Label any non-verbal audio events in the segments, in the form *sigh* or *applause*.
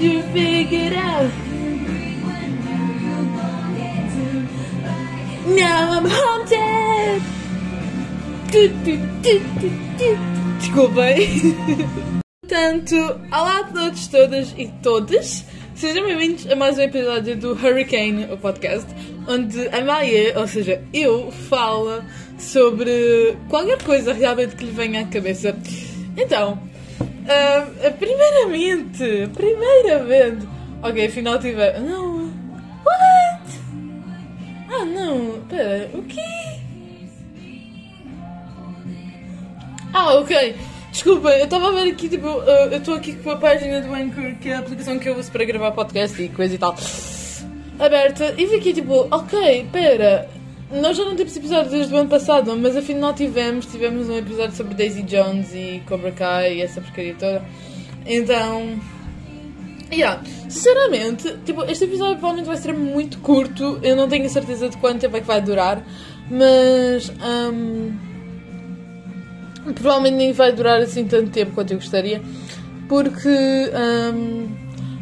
you figure out? Now I'm haunted! Du, du, du, du, du. Portanto, olá a todos, todas e todas. Sejam bem-vindos a mais um episódio do Hurricane, o podcast, onde a Maia, ou seja, eu, falo sobre qualquer coisa realmente que lhe venha à cabeça. Então, uh, primeiramente, primeiramente, ok, afinal tive. Não, what? Ah, não, pera, o quê? Ah, ok. Desculpa, eu estava a ver aqui, tipo, uh, eu estou aqui com a página do Anchor, que é a aplicação que eu uso para gravar podcast e coisa e tal, aberta, e vi aqui, tipo, ok, pera, nós já não temos episódio desde o ano passado, mas afinal tivemos, tivemos um episódio sobre Daisy Jones e Cobra Kai e essa porcaria toda, então... Yeah. Sinceramente, tipo, este episódio provavelmente vai ser muito curto, eu não tenho a certeza de quanto tempo é que vai durar, mas... Um provavelmente nem vai durar assim tanto tempo quanto eu gostaria, porque um,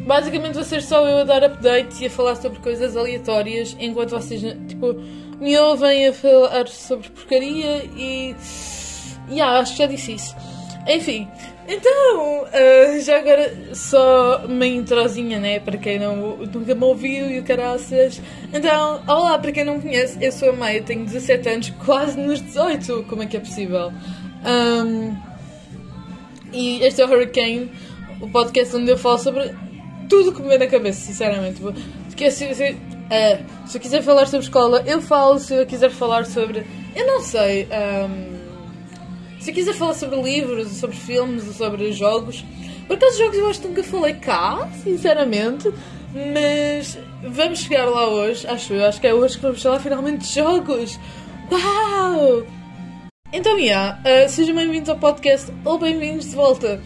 basicamente ser só eu a dar updates e a falar sobre coisas aleatórias enquanto vocês tipo, me ouvem a falar sobre porcaria e. Yeah, acho que já disse isso. Enfim, então, uh, já agora só uma introzinha, né? Para quem não, nunca me ouviu e o caraças. Então, olá, para quem não me conhece, eu sou a Maia, tenho 17 anos, quase nos 18. Como é que é possível? Um, e este é o Hurricane, o podcast onde eu falo sobre tudo que me vem na cabeça, sinceramente. Porque se, se, uh, se eu quiser falar sobre escola, eu falo. Se eu quiser falar sobre. Eu não sei. Um, se eu quiser falar sobre livros, sobre filmes, sobre jogos. Por acaso, jogos eu acho que nunca falei cá, sinceramente. Mas vamos chegar lá hoje, acho eu. Acho que é hoje que vamos falar finalmente de jogos. Uau! Então, yeah, uh, sejam bem-vindos ao podcast ou bem-vindos de volta.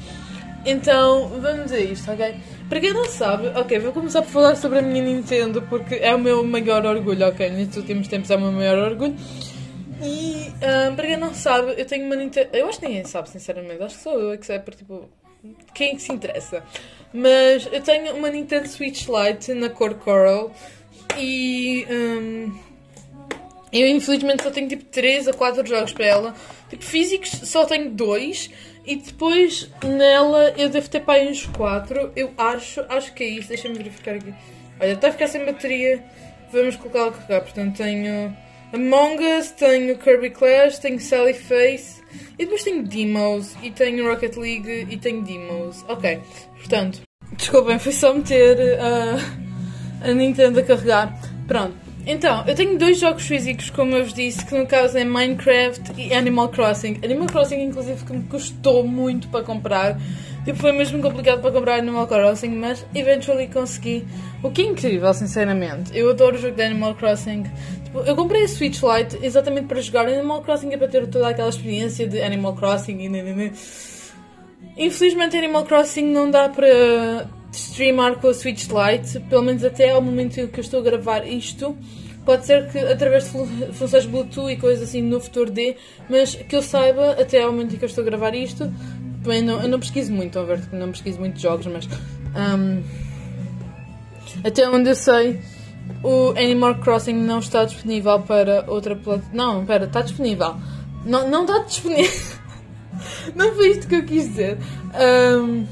Então, vamos a isto, ok? Para quem não sabe, ok, vou começar por falar sobre a minha Nintendo porque é o meu maior orgulho, ok? Nestes últimos tempos é o meu maior orgulho. E uh, para quem não sabe, eu tenho uma Nintendo. Eu acho que ninguém sabe, sinceramente. Acho que sou eu é que sei, por tipo. Quem é que se interessa? Mas eu tenho uma Nintendo Switch Lite na cor Coral e. Um, eu infelizmente só tenho tipo 3 a 4 jogos para ela. Tipo, físicos só tenho 2. E depois nela eu devo ter para aí uns 4. Eu acho, acho que é isso. Deixa-me verificar aqui. Olha, está a ficar sem bateria. Vamos colocá-la a carregar. Portanto, tenho Among Us, tenho Kirby Clash, tenho Sally Face. E depois tenho Demos. E tenho Rocket League e tenho Demos. Ok, portanto, desculpem, foi só meter uh, a Nintendo a carregar. Pronto. Então, eu tenho dois jogos físicos, como eu vos disse, que no caso é Minecraft e Animal Crossing. Animal Crossing, inclusive, que me custou muito para comprar. Tipo, foi mesmo complicado para comprar Animal Crossing, mas eventually consegui. O que é incrível, sinceramente. Eu adoro o jogo de Animal Crossing. Tipo, eu comprei a Switch Lite exatamente para jogar Animal Crossing, é para ter toda aquela experiência de Animal Crossing e... Infelizmente, Animal Crossing não dá para streamar com a Switch Lite, pelo menos até ao momento em que eu estou a gravar isto. Pode ser que através de funções Bluetooth e coisas assim no futuro dê, mas que eu saiba, até ao momento em que eu estou a gravar isto, bem, não, eu não pesquiso muito, a ver, não pesquiso muito jogos, mas um, até onde eu sei, o Animal Crossing não está disponível para outra plataforma. Não, espera, está disponível. Não, não está disponível. *laughs* não foi isto que eu quis dizer. Um,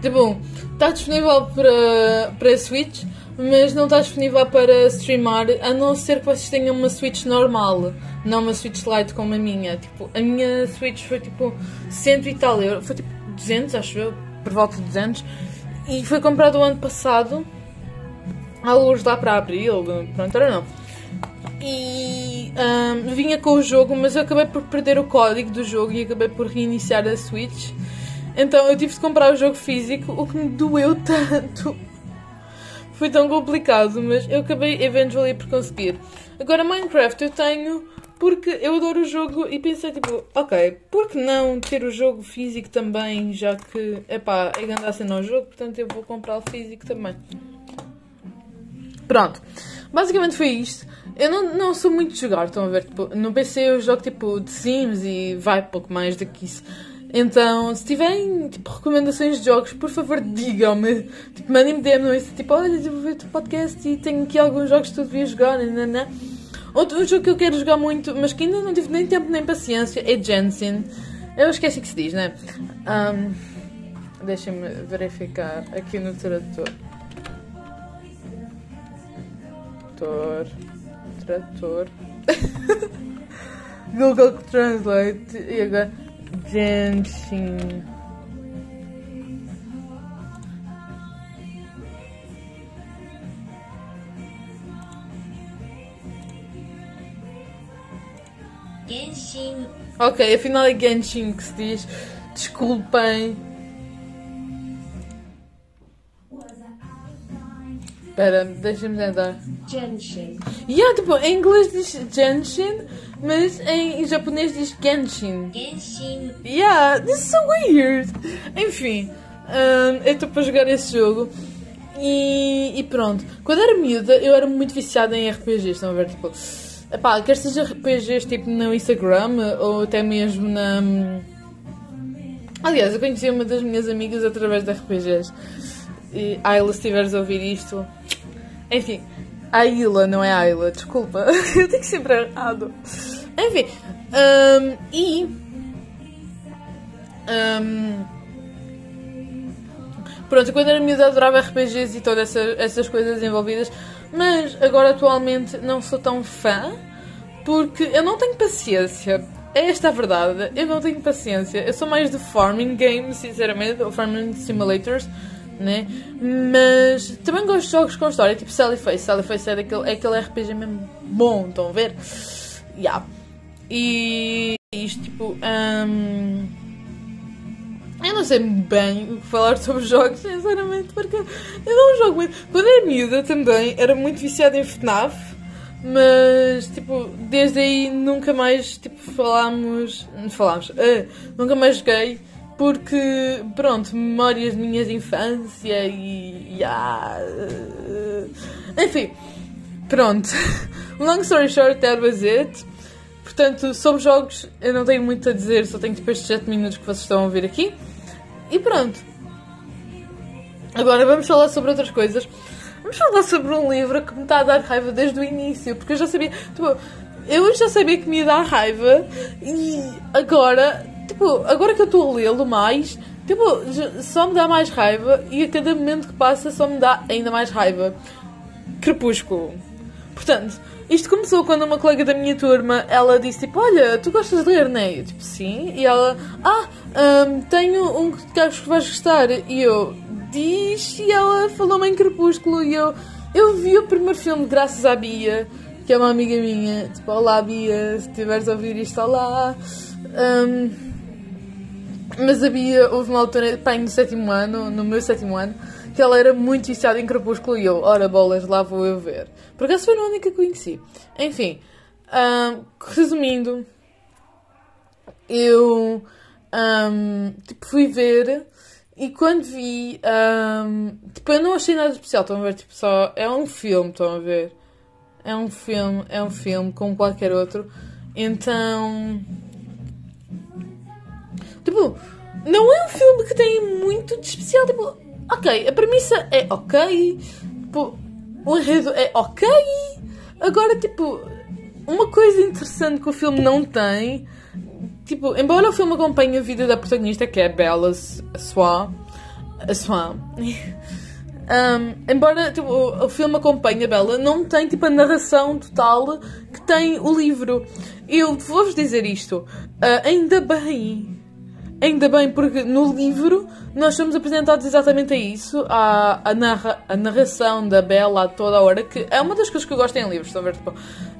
Tipo, está disponível para, para Switch, mas não está disponível para streamar, a não ser que vocês tenham uma Switch normal, não uma Switch Lite como a minha. Tipo, a minha Switch foi tipo 100 e tal euros, foi tipo 200, acho eu, por volta de 200, e foi comprado o ano passado, à luz lá para abril, pronto, era não. E um, vinha com o jogo, mas eu acabei por perder o código do jogo e acabei por reiniciar a Switch. Então eu tive de comprar o jogo físico, o que me doeu tanto. Foi tão complicado, mas eu acabei eventually por conseguir. Agora Minecraft eu tenho porque eu adoro o jogo e pensei tipo, ok, por que não ter o jogo físico também, já que, epá, é grande a cena ao jogo, portanto eu vou comprar o físico também. Pronto, basicamente foi isto. Eu não, não sou muito de jogar, estão a ver, tipo, no PC eu jogo tipo de Sims e vai pouco mais do que isso. Então, se tiverem tipo, recomendações de jogos, por favor digam-me. Tipo, mandem-me DM no Insta, tipo, olha, devo ver o teu podcast e tenho aqui alguns jogos que tu devias jogar. Nanana. Outro jogo que eu quero jogar muito, mas que ainda não tive nem tempo nem paciência, é Jensen. Eu esqueci que se diz, né? Um, Deixem-me verificar aqui no tradutor. Trator. Trator. *laughs* Google Translate. E agora. Genshin. Genshin. Ok, afinal é Genshin que se diz. Desculpem. Espera, deixa-me tentar. Genshin. Yeah, tipo, em inglês diz Genshin, mas em japonês diz Genshin. Genshin. Yeah, this is so weird. Enfim, hum, eu estou para jogar esse jogo. E, e pronto. Quando era miúda, eu era muito viciada em RPGs. Estão a ver? Tipo, epá, quer seja RPGs tipo no Instagram ou até mesmo na. Aliás, eu conheci uma das minhas amigas através de RPGs. E Ayla, se estiveres a ouvir isto. Enfim, Ayla, não é Ayla, desculpa. *laughs* eu tenho sempre errado. Enfim, hum, e. hum, Pronto, quando era miúda adorava RPGs e todas essas, essas coisas envolvidas, mas agora atualmente não sou tão fã porque eu não tenho paciência. É esta a verdade, eu não tenho paciência. Eu sou mais de farming games, sinceramente, ou farming simulators, né? Mas também gosto de jogos com história, tipo Sally Face. Sally Face é, daquele, é aquele RPG mesmo bom, estão a ver? Yeah. E isto, tipo. hum, eu não sei bem o que falar sobre jogos, sinceramente, porque eu não jogo muito. Quando era miúda também, era muito viciada em FNAF, mas, tipo, desde aí nunca mais, tipo, falámos. Falámos. ah, nunca mais joguei, porque, pronto, memórias minhas de infância e. e ah, enfim, pronto. *laughs* Long story short, that was it. Portanto, sobre jogos, eu não tenho muito a dizer, só tenho tipo estes 7 minutos que vocês estão a ouvir aqui. E pronto. Agora vamos falar sobre outras coisas. Vamos falar sobre um livro que me está a dar raiva desde o início, porque eu já sabia. Tipo, eu já sabia que me ia dar raiva e agora, tipo, agora que eu estou a lê-lo mais, tipo, só me dá mais raiva e a cada momento que passa só me dá ainda mais raiva. Crepúsculo. Portanto, isto começou quando uma colega da minha turma, ela disse tipo, olha, tu gostas de ler, não é? Eu, tipo, sim. E ela, ah, hum, tenho um que acho que vais gostar. E eu, diz, e ela falou-me em Crepúsculo. E eu, eu vi o primeiro filme graças à Bia, que é uma amiga minha. Tipo, olá Bia, se estiveres a ouvir isto, olá. Hum, mas a Bia, houve uma altura, pá, no sétimo ano, no meu sétimo ano, que ela era muito viciada em Crepúsculo e eu, ora bolas, lá vou eu ver. Por acaso foi a única que conheci. Enfim, ahm, resumindo, eu ahm, tipo, fui ver e quando vi, ahm, tipo, eu não achei nada especial, estão a ver? Tipo, só é um filme, estão a ver? É um filme, é um filme como qualquer outro. Então, Tipo, não é um filme que tem muito de especial. Tipo, ok, a premissa é ok. Tipo, o enredo é ok. Agora, tipo, uma coisa interessante que o filme não tem. Tipo, embora o filme acompanhe a vida da protagonista, que é a Bella Swan. A Swan. *laughs* Um, embora tipo, o, o filme acompanhe a Bella, não tem tipo, a narração total que tem o livro. Eu vou-vos dizer isto. ah, ainda bem. Ainda bem, porque no livro nós somos apresentados exatamente a isso, a, a, narra, a narração da Bella a toda a hora, que é uma das coisas que eu gosto em livros, estão a ver? Tipo,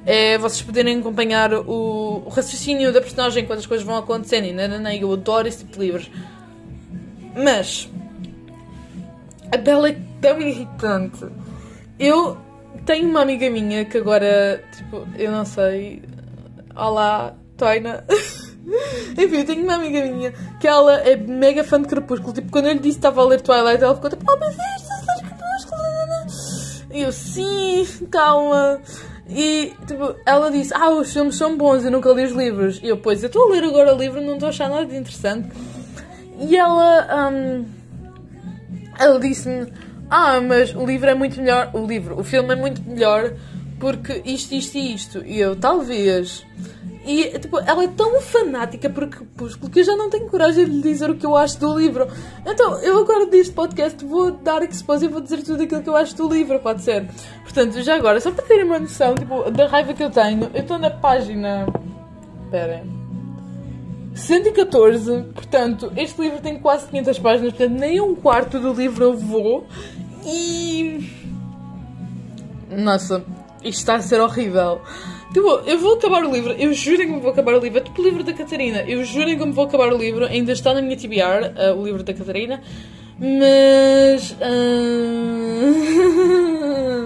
é vocês poderem acompanhar o, o raciocínio da personagem quando as coisas vão acontecendo e nananã, eu adoro esse tipo de livros. Mas a Bella é tão irritante. Eu tenho uma amiga minha que agora, tipo, eu não sei. Olá, Toina. *laughs* *laughs* Enfim, eu tenho uma amiga minha que ela é mega fã de Crepúsculo. Tipo, quando eu lhe disse que estava a ler Twilight, ela ficou tipo, oh estás a ler Crepúsculo? nananã." E eu, sim, calma. E, tipo, ela disse, ah, os filmes são bons, eu nunca li os livros. E eu, pois, eu estou a ler agora o livro, não estou a achar nada de interessante. e ela, hum, ela disse-me: Ah, mas o livro é muito melhor. O livro, o filme é muito melhor porque isto, isto e isto. E eu, talvez. E tipo, ela é tão fanática por Crepúsculo que eu já não tenho coragem de lhe dizer o que eu acho do livro. Então, eu agora deste podcast vou dar expose e vou dizer tudo aquilo que eu acho do livro, pode ser. Portanto, já agora, só para terem uma noção tipo, da raiva que eu tenho, eu estou na página. Espera. 114, portanto, este livro tem quase 500 páginas, portanto, nem um quarto do livro eu vou. E. Nossa, isto está a ser horrível. Tipo, eu vou acabar o livro, eu juro que me vou acabar o livro. É tipo o livro da Catarina, eu juro que me vou acabar o livro. Ainda está na minha TBR, uh, o livro da Catarina. Mas. Uh...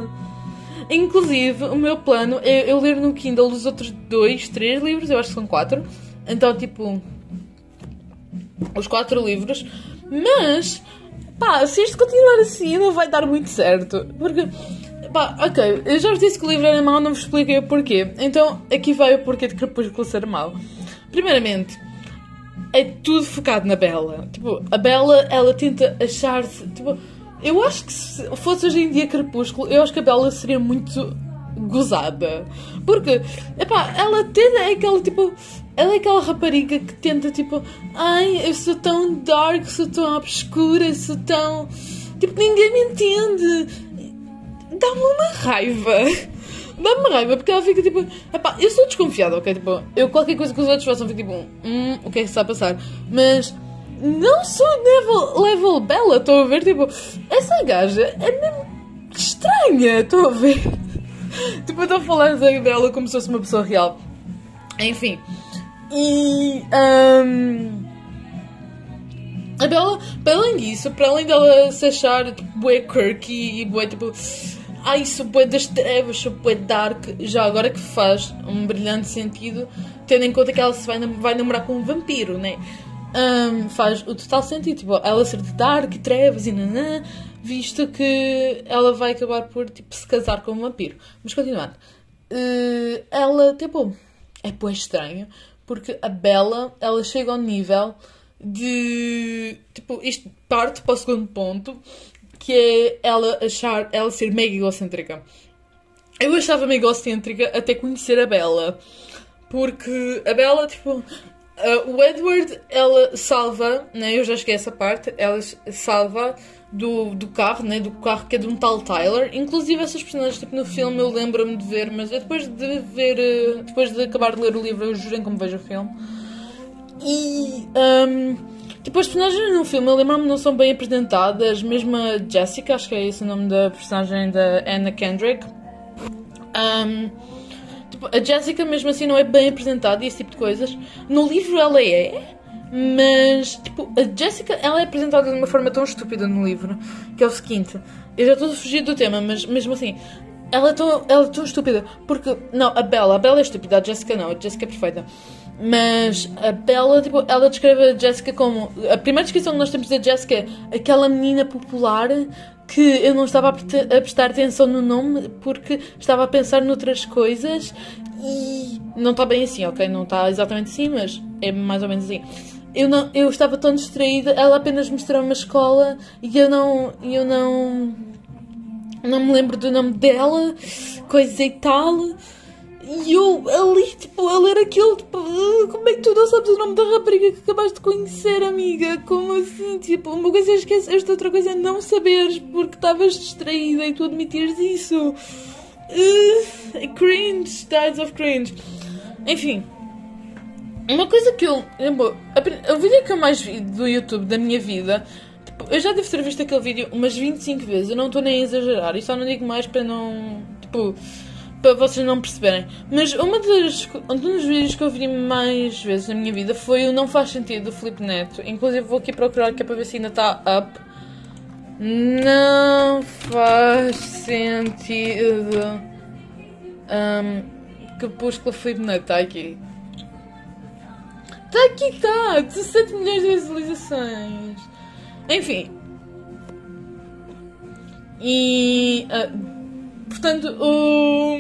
*laughs* Inclusive, o meu plano é eu ler no Kindle os outros dois, três livros, eu acho que são quatro. Então, tipo. Os quatro livros. Mas. Pá, se isto continuar assim, não vai dar muito certo. Porque Pá, ok, eu já vos disse que o livro era mau, não vos expliquei o porquê. Então, aqui vai o porquê de Crepúsculo ser mau. Primeiramente, é tudo focado na Bela. Tipo, a Bela, ela tenta achar-se. Tipo, eu acho que se fosse hoje em dia Crepúsculo, eu acho que a Bela seria muito gozada. Porque, epá, ela tenta, é aquela tipo. Ela é aquela rapariga que tenta tipo, ai, eu sou tão dark, sou tão obscura, sou tão. Tipo, ninguém me entende dá-me uma raiva. Dá-me raiva, porque ela fica tipo. Epá, eu sou desconfiada, ok? Tipo, eu qualquer coisa que os outros façam, fico tipo, hum, o que é que está a passar? Mas não sou level, level bela, estou a ver? Tipo, essa gaja é mesmo estranha, estou a ver? *laughs* tipo, eu estou a falar dela como se fosse uma pessoa real. Enfim. E. Um, a Bela, para além disso, para além dela se achar tipo, bué quirky e bué tipo ai, sou bué das trevas, sou bué dark, já agora que faz um brilhante sentido, tendo em conta que ela se vai, vai namorar com um vampiro, né? Um, faz o total sentido, tipo, ela ser de dark, trevas e nanã, visto que ela vai acabar por, tipo, se casar com um vampiro. Mas continuando, uh, ela, tipo, é bué estranho, porque a Bella, ela chega ao nível de, tipo, isto parte para o segundo ponto, que é ela achar, ela ser mega egocêntrica. Eu achava mega egocêntrica até conhecer a Bella. Porque a Bella, tipo, uh, o Edward, ela salva, né? Eu já a essa parte, ela salva do, do carro, né? Do carro que é de um tal Tyler. Inclusive essas personagens, tipo, no filme eu lembro-me de ver, mas depois de ver, uh, depois de acabar de ler o livro, eu jurei como vejo o filme. E. Um, Tipo, as personagens no filme, eu lembro-me, não são bem apresentadas. Mesmo a Jessica, acho que é esse o nome da personagem da Anna Kendrick. Um, tipo, a Jessica, mesmo assim, não é bem apresentada e esse tipo de coisas. No livro ela é, mas, tipo, a Jessica, ela é apresentada de uma forma tão estúpida no livro, que é o seguinte. Eu já estou a fugir do tema, mas mesmo assim, ela é tão, ela é tão estúpida. Porque, não, a Bella, a Bella é estúpida, a Jessica não, a Jessica é perfeita. Mas a Bella, tipo, ela descreve a Jessica como. A primeira descrição que nós temos da Jessica é aquela menina popular que eu não estava a, prestar atenção no nome porque estava a pensar noutras coisas e não está bem assim, ok? Não está exatamente assim, mas é mais ou menos assim. Eu, não, eu estava tão distraída, ela apenas mostrou uma escola e eu não. Eu não. Não me lembro do nome dela, coisa e tal. E eu ali, tipo, a ler aquilo, não sabes o nome da rapariga que acabaste de conhecer, amiga? Como assim? Tipo, uma coisa é esquecer, outra coisa é não saberes porque estavas distraída e tu admitires isso. Uh, cringe, styles of cringe. Enfim, uma coisa que eu. O vídeo que eu mais vi do YouTube da minha vida. Tipo, eu já devo ter visto aquele vídeo umas 25 vezes. Eu não estou nem a exagerar. E só não digo mais para não. Tipo para vocês não perceberem. Mas uma das, um dos vídeos que eu vi mais vezes na minha vida foi o Não Faz Sentido do Felipe Neto. Inclusive vou aqui procurar que é para ver se ainda está up. Não faz sentido. Um, que o Felipe Neto está aqui. Está aqui, está! 17 milhões de visualizações. Enfim. E. Uh, Portanto, o,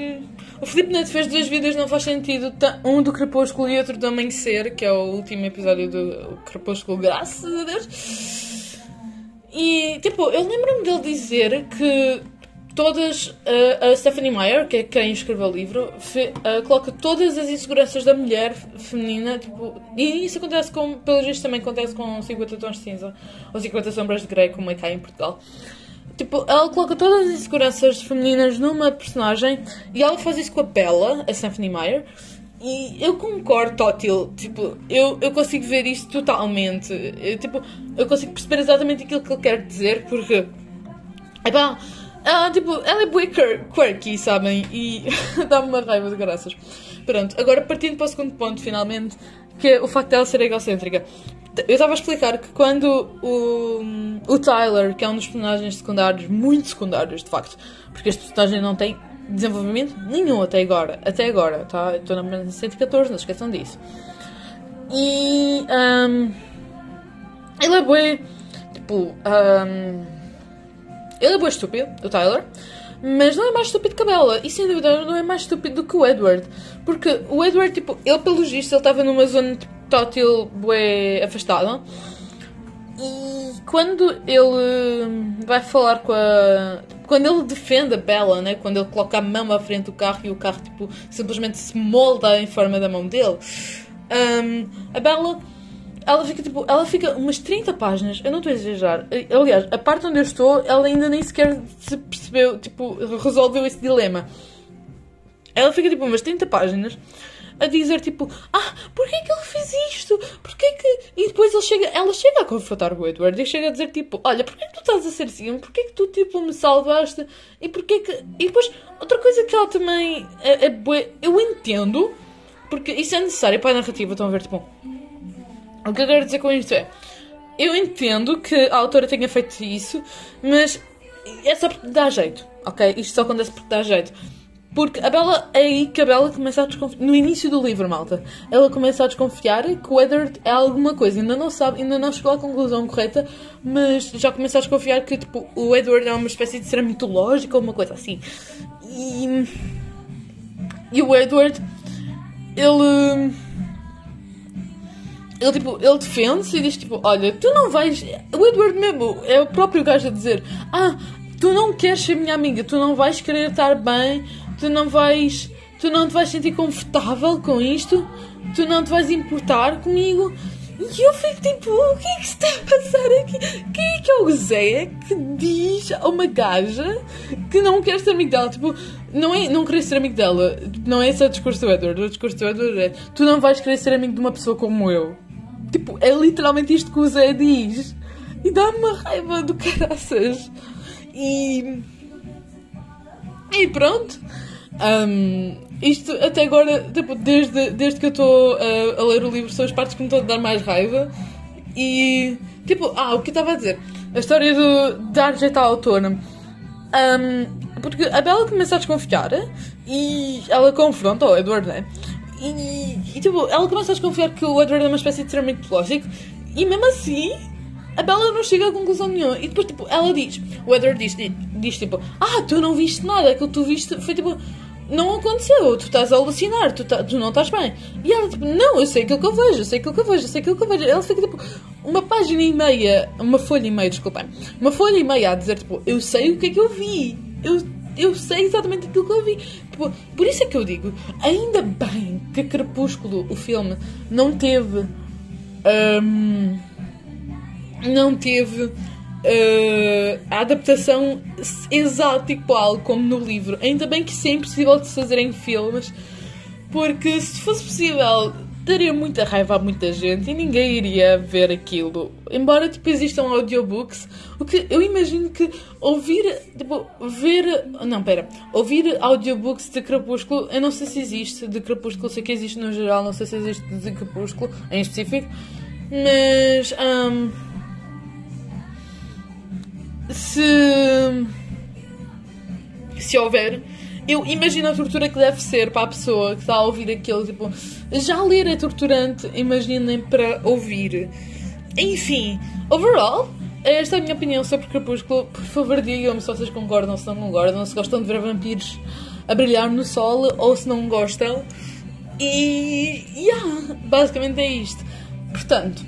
O Neto fez dois vídeos, não faz sentido. Tá- Um do Crepúsculo e outro do Amanhecer, que é o último episódio do Crepúsculo, graças a Deus. E, tipo, eu lembro-me dele dizer que todas. uh, a Stephanie Meyer, que é quem escreveu o livro, fe- uh, coloca todas as inseguranças da mulher feminina, tipo. E isso acontece com. Pelo visto também acontece com 50 Tons de Cinza, ou 50 Sombras de Grey, como é cá em Portugal. Tipo, ela coloca todas as inseguranças femininas numa personagem e ela faz isso com a Bella, a Stephanie Meyer. E eu concordo, Tótil. Tipo, eu, eu consigo ver isso totalmente. Eu, tipo, eu consigo perceber exatamente aquilo que ele quer dizer, porque. Epá, ela, tipo, ela é bué quir- quirky, sabem? E *laughs* dá-me uma raiva de graças. Pronto, agora partindo para o segundo ponto, finalmente, que é o facto dela ser egocêntrica. Eu estava a explicar que quando o, o Tyler, que é um dos personagens secundários, muito secundários, de facto, porque este personagem não tem desenvolvimento nenhum até agora, até agora, tá? Estou na 114, não esqueçam disso. E, ahm, ele é bué, tipo, ahm, ele é bué estúpido, o Tyler, mas não é mais estúpido que a Bella. E sem dúvida não é mais estúpido do que o Edward. Porque o Edward, tipo, ele pelos vistos, ele estava numa zona tipo, tótil bué afastada. E quando ele hum, vai falar com a. Quando ele defende a Bella, né? Quando ele coloca a mão à frente do carro e o carro, tipo, simplesmente se molda em forma da mão dele. hum, a Bella ela fica tipo, ela fica umas 30 páginas, eu não estou a exagerar. Aliás, a parte onde eu estou, ela ainda nem sequer se percebeu, tipo, resolveu esse dilema. Ela fica tipo umas 30 páginas a dizer tipo, ah, porquê que ele fez isto? Porquê que. E depois ele chega, ela chega a confrontar o Edward e chega a dizer tipo, olha, porquê que tu estás a ser assim? Porquê que tu tipo me salvaste? E porquê que. E depois, outra coisa que ela também é, é eu entendo, porque isso é necessário para a narrativa, estão a ver, tipo. O que eu quero dizer com isto é. Eu entendo que a autora tenha feito isso, mas é só porque dá jeito, ok? Isto só acontece porque dá jeito. Porque a Bella, é aí que a Bella começa a desconfiar. No início do livro, malta, ela começa a desconfiar que o Edward é alguma coisa. Ainda não sabe, ainda não chegou à conclusão correta, mas já começa a desconfiar que tipo, o Edward é uma espécie de ser mitológico ou uma coisa assim. E. E o Edward, ele ele, tipo, ele defende-se e diz tipo, olha, tu não vais. O Edward mesmo é o próprio gajo a dizer, ah, tu não queres ser minha amiga, tu não vais querer estar bem, tu não vais. Tu não te vais sentir confortável com isto, tu não te vais importar comigo. E eu fico tipo, o que é que se está a passar aqui? Quem é que é o Zé que diz a uma gaja que não quer ser amigo dela? Tipo, não é não querer ser amigo dela, não é esse o discurso do Edward. O discurso do Edward é tu não vais querer ser amigo de uma pessoa como eu. Tipo, é literalmente isto que o Zé diz. E dá-me uma raiva do caraças. E. E pronto. Ahm, isto até agora, tipo, desde, desde que eu estou a, a ler o livro, são as partes que me estão a dar mais raiva. E. Tipo, ah, o que eu estava a dizer? A história do dar jeito à. Ahm, porque a Bella começa a desconfiar e ela confronta o Edward, né? E, e, tipo, ela começa a desconfiar que o Edward é uma espécie de ser mitológico e mesmo assim a Bella não chega a conclusão nenhuma. E depois, tipo, ela diz, o Edward diz, diz tipo, ah, tu não viste nada, aquilo que tu viste foi tipo, não aconteceu, tu estás a alucinar, tu, tá- tu não estás bem. E ela, tipo, não, eu sei aquilo que eu vejo, eu sei aquilo que eu vejo, eu sei aquilo que eu vejo. Ela fica, tipo, uma página e meia, uma folha e meia, desculpem, uma folha e meia a dizer, tipo, eu sei o que é que eu vi, eu, eu sei exatamente aquilo que eu vi. Tipo, por isso é que eu digo, ainda bem que Crepúsculo, o filme, não teve. hum, não teve eh, a adaptação exata igual como no livro. Ainda bem que isso é impossível de se fazer em filmes, porque se fosse possível daria muita raiva a muita gente e ninguém iria ver aquilo. Embora tipo existam audiobooks, o que eu imagino que ouvir, tipo, ver, não, pera, ouvir audiobooks de Crepúsculo, eu não sei se existe de Crepúsculo, sei que existe no geral, não sei se existe de Crepúsculo em específico, mas hum, se se houver, eu imagino a tortura que deve ser para a pessoa que está a ouvir aquilo, tipo, já ler é torturante, imaginem para ouvir. Enfim, overall, esta é a minha opinião sobre Crepúsculo. Por favor, digam-me se vocês concordam, se não concordam, se gostam de ver vampiros a brilhar no sol ou se não gostam. E. Yeah, basicamente é isto. Portanto,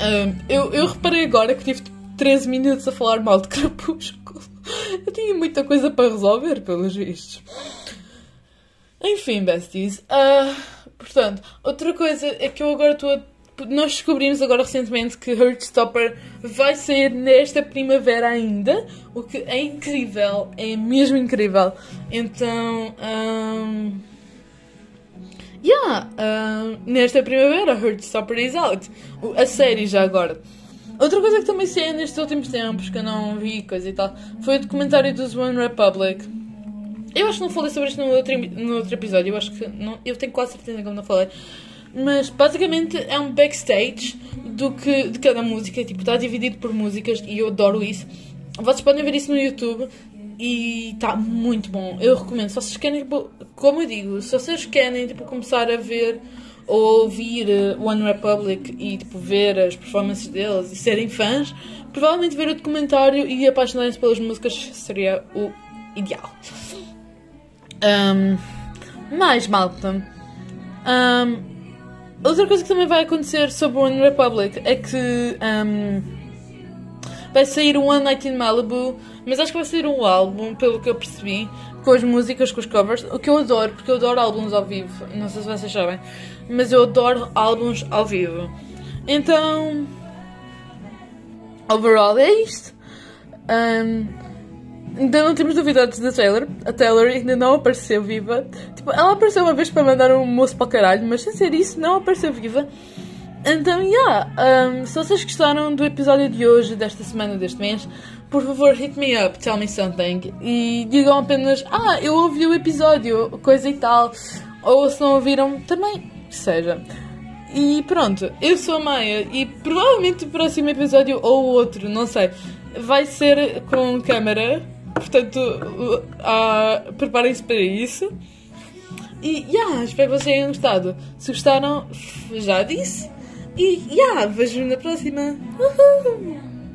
hum, eu, eu reparei agora que tive 13 minutos a falar mal de Crepúsculo. Eu tinha muita coisa para resolver, pelos vistos. Enfim, besties. ah, portanto, outra coisa é que eu agora estou a. Nós descobrimos agora recentemente que Heartstopper vai sair nesta primavera ainda, o que é incrível, é mesmo incrível. Então, ahm, yeah, ahm, nesta primavera Heartstopper is out, a série já agora. Outra coisa que também saiu nestes últimos tempos, que eu não vi, coisa e tal, foi o documentário dos One Republic. Eu acho que não falei sobre isto no outro, no outro episódio, eu acho que não, eu tenho quase certeza que eu não falei. Mas basicamente é um backstage do que, de cada música, tipo, está dividido por músicas e eu adoro isso. Vocês podem ver isso no YouTube e está muito bom. Eu recomendo. Se vocês querem, como eu digo, se vocês querem tipo, começar a ver ou ouvir eh, One Republic e tipo, ver as performances deles e serem fãs, provavelmente ver o documentário e apaixonarem-se pelas músicas seria o ideal. Um, mais malta. Um, outra coisa que também vai acontecer sobre One Republic é que um, vai sair One Night in Malibu, mas acho que vai sair um álbum, pelo que eu percebi, com as músicas, com os covers, o que eu adoro, porque eu adoro álbuns ao vivo. Não sei se vocês sabem, mas eu adoro álbuns ao vivo. Então, overall é isto. Um, Ainda não temos novidades da Taylor. A Taylor ainda não apareceu viva. Tipo, ela apareceu uma vez para mandar um moço para o caralho, mas sem ser isso, não apareceu viva. Então, yeah, um, se vocês gostaram do episódio de hoje, desta semana, deste mês, por favor, hit me up, tell me something. E digam apenas, ah, eu ouvi o episódio, coisa e tal. Ou se não ouviram, também seja. E pronto, eu sou a Maia e provavelmente o próximo episódio ou outro, não sei, vai ser com câmera. Portanto, uh, preparem-se para isso. E yeah, espero que vocês tenham gostado. Se gostaram, já disse. E yeah, vejo-me na próxima. Uhul.